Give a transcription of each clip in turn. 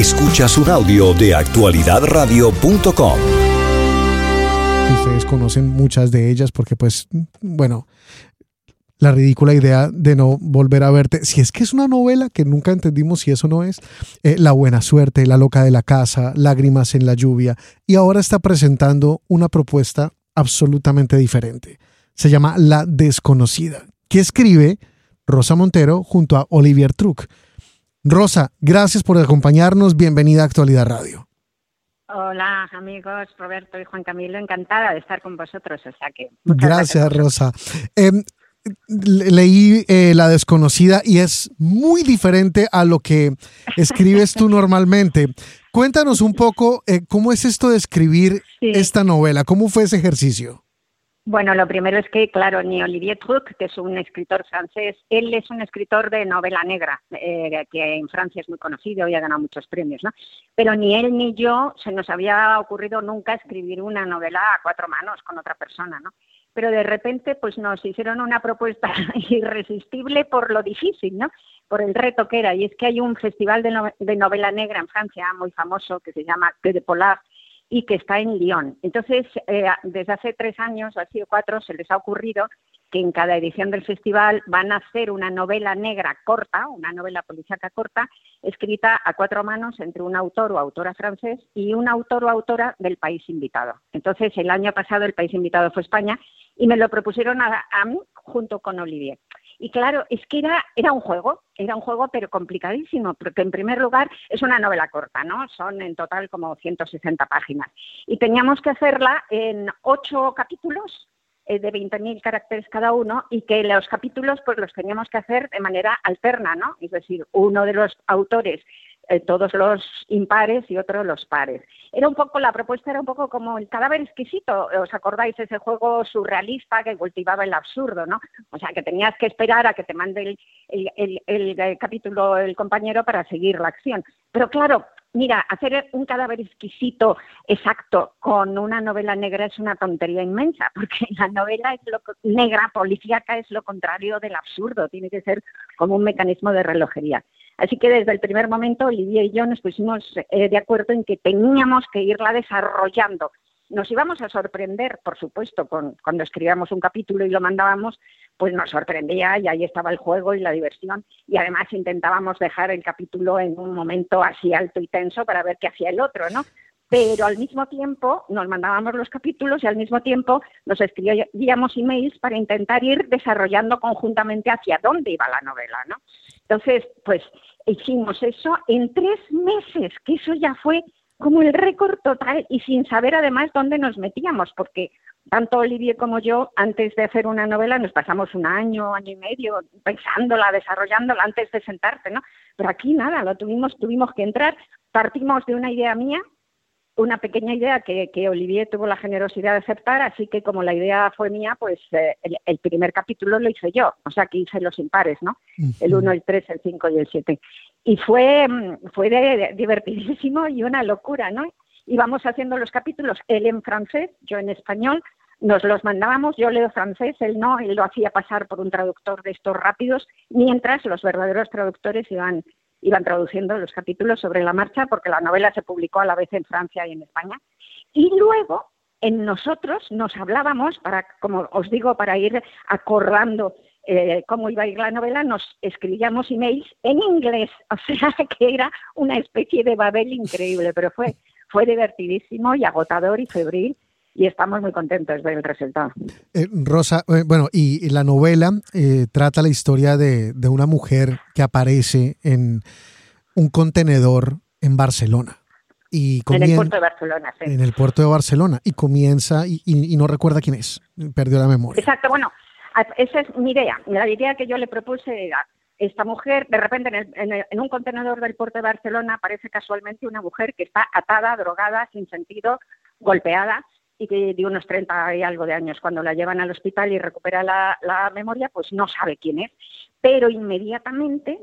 Escuchas un audio de actualidadradio.com. Ustedes conocen muchas de ellas porque pues, bueno, la ridícula idea de no volver a verte. Si es que es una novela que nunca entendimos si eso no es. Eh, la buena suerte, La loca de la casa, Lágrimas en la lluvia. Y ahora está presentando una propuesta absolutamente diferente. Se llama La desconocida, que escribe Rosa Montero junto a Olivier Truc. Rosa, gracias por acompañarnos. Bienvenida a Actualidad Radio. Hola amigos, Roberto y Juan Camilo, encantada de estar con vosotros. O sea que gracias, Rosa. Em, leí eh, La desconocida y es muy diferente a lo que escribes tú normalmente. Cuéntanos un poco eh, cómo es esto de escribir esta novela, cómo fue ese ejercicio. Bueno, lo primero es que, claro, ni Olivier Truc, que es un escritor francés, él es un escritor de novela negra, eh, que en Francia es muy conocido y ha ganado muchos premios, ¿no? Pero ni él ni yo se nos había ocurrido nunca escribir una novela a cuatro manos con otra persona, ¿no? pero de repente pues nos hicieron una propuesta irresistible por lo difícil, ¿no? Por el reto que era. Y es que hay un festival de, novela negra en Francia muy famoso que se llama Que de Polar y que está en Lyon. Entonces, eh, desde hace tres años, o así cuatro, se les ha ocurrido que en cada edición del festival van a hacer una novela negra corta, una novela policíaca corta, escrita a cuatro manos entre un autor o autora francés y un autor o autora del país invitado. Entonces, el año pasado el país invitado fue España y me lo propusieron a, mí junto con Olivier. Y claro, es que era, era un juego, era un juego pero complicadísimo, porque en primer lugar es una novela corta, ¿no? Son en total como 160 páginas. Y teníamos que hacerla en ocho capítulos eh, de 20.000 caracteres cada uno y que los capítulos pues los teníamos que hacer de manera alterna, ¿no? Es decir, uno de los autores eh, todos los impares y otros los pares. Era un poco, la propuesta era un poco como el cadáver exquisito, ¿os acordáis? Ese juego surrealista que cultivaba el absurdo, ¿no? O sea, que tenías que esperar a que te mande el, el capítulo el compañero para seguir la acción. Pero claro, Mira, hacer un cadáver exquisito exacto con una novela negra es una tontería inmensa, porque la novela es lo negra, policíaca, es lo contrario del absurdo, tiene que ser como un mecanismo de relojería. Así que desde el primer momento Olivia y yo nos pusimos eh, de acuerdo en que teníamos que irla desarrollando. Nos íbamos a sorprender, por supuesto, con, cuando escribíamos un capítulo y lo mandábamos, pues nos sorprendía y ahí estaba el juego y la diversión y además intentábamos dejar el capítulo en un momento así alto y tenso para ver qué hacía el otro, ¿no? Pero al mismo tiempo nos mandábamos los capítulos y al mismo tiempo nos escribíamos emails para intentar ir desarrollando conjuntamente hacia dónde iba la novela, ¿no? Entonces, pues hicimos eso en tres meses, que eso ya fue como el récord total y sin saber además dónde nos metíamos, porque tanto Olivier como yo, antes de hacer una novela, nos pasamos un año, año y medio pensándola, desarrollándola antes de sentarte, ¿no? Pero aquí nada, lo tuvimos, tuvimos que entrar, partimos de una idea mía, una pequeña idea que, que Olivier tuvo la generosidad de aceptar, así que como la idea fue mía, pues eh, el, primer capítulo lo hice yo, o sea que hice los impares, ¿no? El 1, el 3, el 5 y el 7. Y fue, mm, fue divertidísimo y una locura, ¿no? íbamos haciendo los capítulos, él en francés, yo en español, nos los mandábamos, yo leo francés, él no, él lo hacía pasar por un traductor de estos rápidos, mientras los verdaderos traductores iban, iban traduciendo los capítulos sobre la marcha, porque la novela se publicó a la vez en Francia y en España. Y luego, en nosotros nos hablábamos, para, como os digo, para ir acordando eh, cómo iba a ir la novela, nos escribíamos emails en inglés, o sea que era una especie de Babel increíble, pero fue fue divertidísimo y agotador y febril y estamos muy contentos del resultado. Eh, Rosa, eh, bueno, y, la novela eh, trata la historia de, una mujer que aparece en un contenedor en Barcelona. Y en el puerto de Barcelona, sí. En el puerto de Barcelona. Y comienza, y, no recuerda quién es, perdió la memoria. Exacto, bueno, esa es mi idea. La idea que yo le propuse era, esta mujer, de repente en, un contenedor del puerto de Barcelona aparece casualmente una mujer que está atada, drogada, sin sentido, golpeada y de unos 30 y algo de años. Cuando la llevan al hospital y recupera la, memoria, pues no sabe quién es. Pero inmediatamente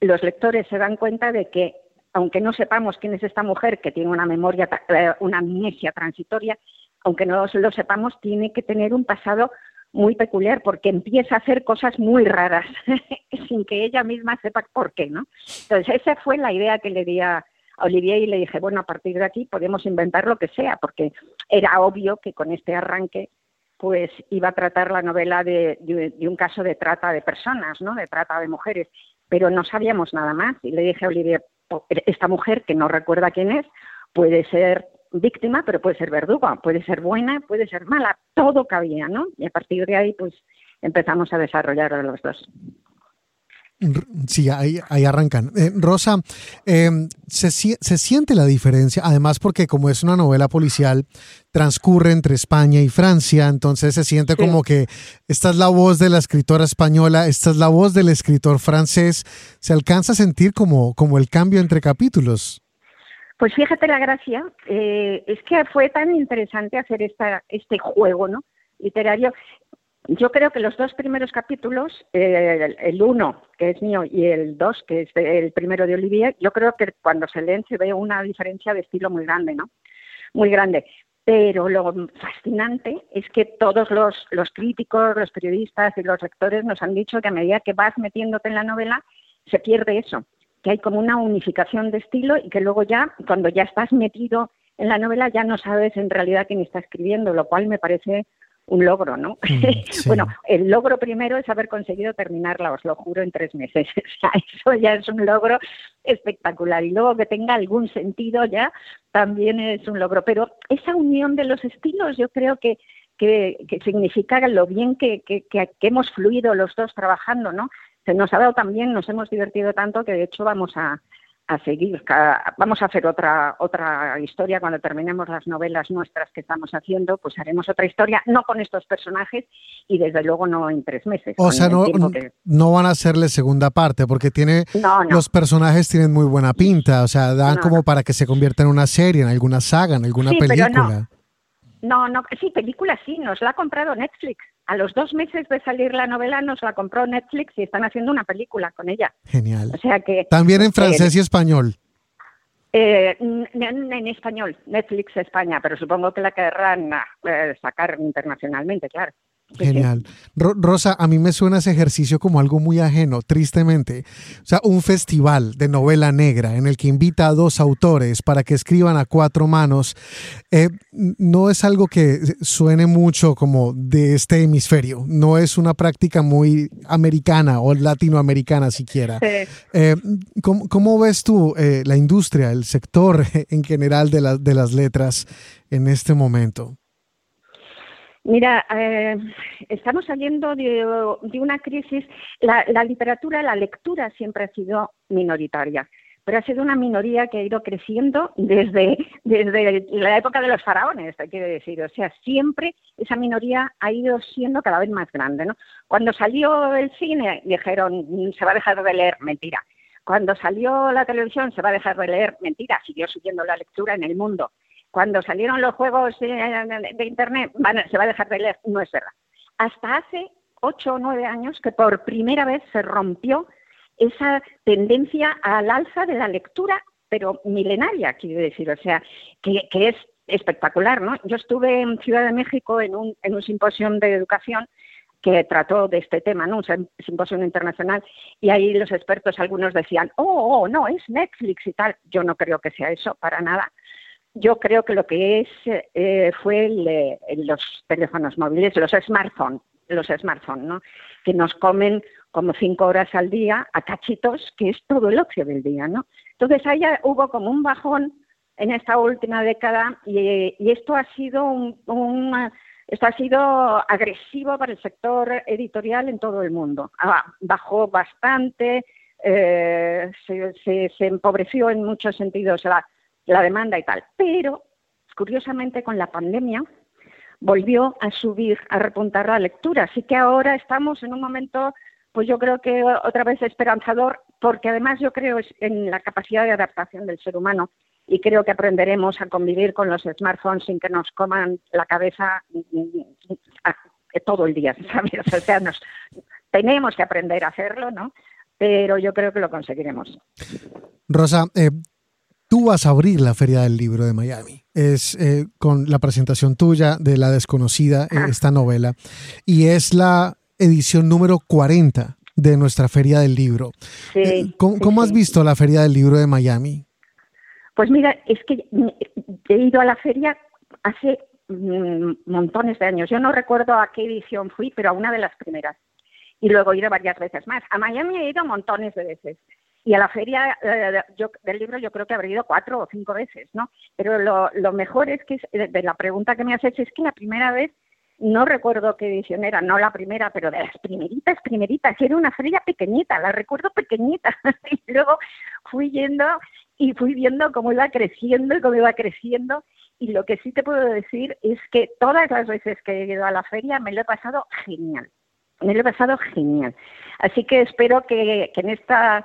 los lectores se dan cuenta de que, aunque no sepamos quién es esta mujer que tiene una memoria, eh, una amnesia transitoria, aunque no lo sepamos, tiene que tener un pasado muy peculiar porque empieza a hacer cosas muy raras sin que ella misma sepa por qué, ¿no? Entonces esa fue la idea que le di a, a Olivier y le dije, bueno, a partir de aquí podemos inventar lo que sea, porque era obvio que con este arranque pues iba a tratar la novela de, un caso de trata de personas, ¿no? De trata de mujeres, pero no sabíamos nada más. Y le dije a Olivier, esta mujer que no recuerda quién es, puede ser víctima, pero puede ser verduga, puede ser buena, puede ser mala, todo cabía, ¿no? Y a partir de ahí, pues empezamos a desarrollar los dos. Sí, ahí, ahí arrancan. Eh, Rosa, eh, se, se, siente la diferencia, además porque como es una novela policial, transcurre entre España y Francia, entonces se siente como que esta es la voz de la escritora española, esta es la voz del escritor francés, se alcanza a sentir como, como el cambio entre capítulos. Pues fíjate la gracia, eh, es que fue tan interesante hacer esta, este juego ¿no? literario. Yo creo que los dos primeros capítulos, el, uno, que es mío, y el dos, que es el primero de Olivier, yo creo que cuando se leen se ve una diferencia de estilo muy grande, ¿no? Muy grande. Pero lo fascinante es que todos los, los críticos, los periodistas y los lectores nos han dicho que a medida que vas metiéndote en la novela, se pierde eso, que hay como una unificación de estilo y que luego ya, cuando ya estás metido en la novela, ya no sabes en realidad quién está escribiendo, lo cual me parece un logro, ¿no? Mm, bueno, el logro primero es haber conseguido terminarla, os lo juro, en tres meses. O sea, eso ya es un logro espectacular. Y luego que tenga algún sentido ya también es un logro. Pero esa unión de los estilos yo creo que, que, que significa lo bien que, que, que hemos fluido los dos trabajando, ¿no? Se nos ha dado también, nos hemos divertido tanto que de hecho vamos a, a seguir. Vamos a hacer otra otra historia cuando terminemos las novelas nuestras que estamos haciendo, pues haremos otra historia, no con estos personajes y desde luego no en tres meses. O sea, no, no van a hacerle segunda parte porque tiene los personajes tienen muy buena pinta, o sea, dan como para que se convierta en una serie, en alguna saga, en alguna película. No, no, sí, película sí, nos la ha comprado Netflix. A los dos meses de salir la novela nos la compró Netflix y están haciendo una película con ella. Genial. O sea que también en francés y español. Eh, en, español, Netflix España, pero supongo que la querrán eh, sacar internacionalmente, claro. Genial. Rosa, a mí me suena ese ejercicio como algo muy ajeno, tristemente. O sea, un festival de novela negra en el que invita a dos autores para que escriban a cuatro manos, eh, no es algo que suene mucho como de este hemisferio. No es una práctica muy americana o latinoamericana siquiera. Eh, ¿cómo, ves tú eh, la industria, el sector en general de, de las letras en este momento? Mira, eh, estamos saliendo de, una crisis. La, literatura, la lectura siempre ha sido minoritaria, pero ha sido una minoría que ha ido creciendo desde, desde la época de los faraones, quiero decir. O sea, siempre esa minoría ha ido siendo cada vez más grande. ¿no? Cuando salió el cine, dijeron, se va a dejar de leer, mentira. Cuando salió la televisión, se va a dejar de leer, mentira. Siguió subiendo la lectura en el mundo cuando salieron los juegos de, Internet, se va a dejar de leer. No es verdad. Hasta hace ocho o nueve años que por primera vez se rompió esa tendencia al alza de la lectura, pero milenaria, quiero decir, o sea, que, es espectacular, ¿no? Yo estuve en Ciudad de México en un, en un simposio de educación que trató de este tema, ¿no? un simposio internacional, y ahí los expertos algunos decían, oh, oh, no, es Netflix y tal. Yo no creo que sea eso, para nada yo creo que lo que es eh, fue eh, los teléfonos móviles, los smartphones, los smartphones, ¿no? Que nos comen como cinco horas al día a cachitos, que es todo el ocio del día, ¿no? Entonces ahí hubo como un bajón en esta última década y, esto ha sido un, esto ha sido agresivo para el sector editorial en todo el mundo. Ah, bajó bastante, eh, se, se, se, empobreció en muchos sentidos la, la demanda y tal. Pero, curiosamente, con la pandemia volvió a subir, a repuntar la lectura. Así que ahora estamos en un momento, pues yo creo que otra vez esperanzador, porque además yo creo en la capacidad de adaptación del ser humano y creo que aprenderemos a convivir con los smartphones sin que nos coman la cabeza mm, mm, todo el día. O sea, nos, tenemos que aprender a hacerlo, ¿no? Pero yo creo que lo conseguiremos. Rosa, eh, tú vas a abrir la Feria del Libro de Miami. Es eh, con la presentación tuya de La Desconocida, eh, esta novela, y es la edición número 40 de nuestra Feria del Libro. Eh, ¿Cómo, has visto la Feria del Libro de Miami? Pues mira, es que he ido a la feria hace mm, montones de años. Yo no recuerdo a qué edición fui, pero a una de las primeras. Y luego he ido varias veces más. A Miami he ido montones de veces. Y a la feria eh, del libro yo creo que habré ido cuatro o cinco veces, ¿no? Pero lo, mejor es que, de la pregunta que me has hecho, es que la primera vez no recuerdo qué edición era, no la primera, pero de las primeritas, primeritas, era una feria pequeñita, la recuerdo pequeñita. y luego fui yendo y fui viendo cómo iba creciendo y cómo iba creciendo. Y lo que sí te puedo decir es que todas las veces que he ido a la feria me lo he pasado genial. Me lo he pasado genial. Así que espero que en esta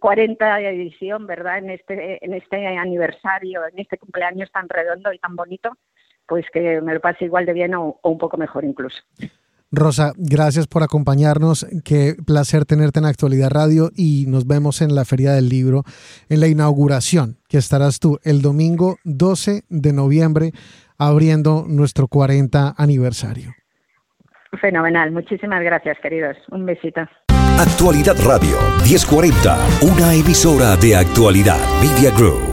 40 edición, ¿verdad? En este, en este aniversario, en este cumpleaños tan redondo y tan bonito, pues que me lo pase igual de bien o, un poco mejor incluso. Rosa, gracias por acompañarnos. Qué placer tenerte en Actualidad Radio y nos vemos en la Feria del Libro, en la inauguración, que estarás tú el domingo 12 de noviembre abriendo nuestro 40 aniversario. Fenomenal. Muchísimas gracias, queridos. Un besito. Actualidad Radio 1040, una emisora de actualidad Media Group.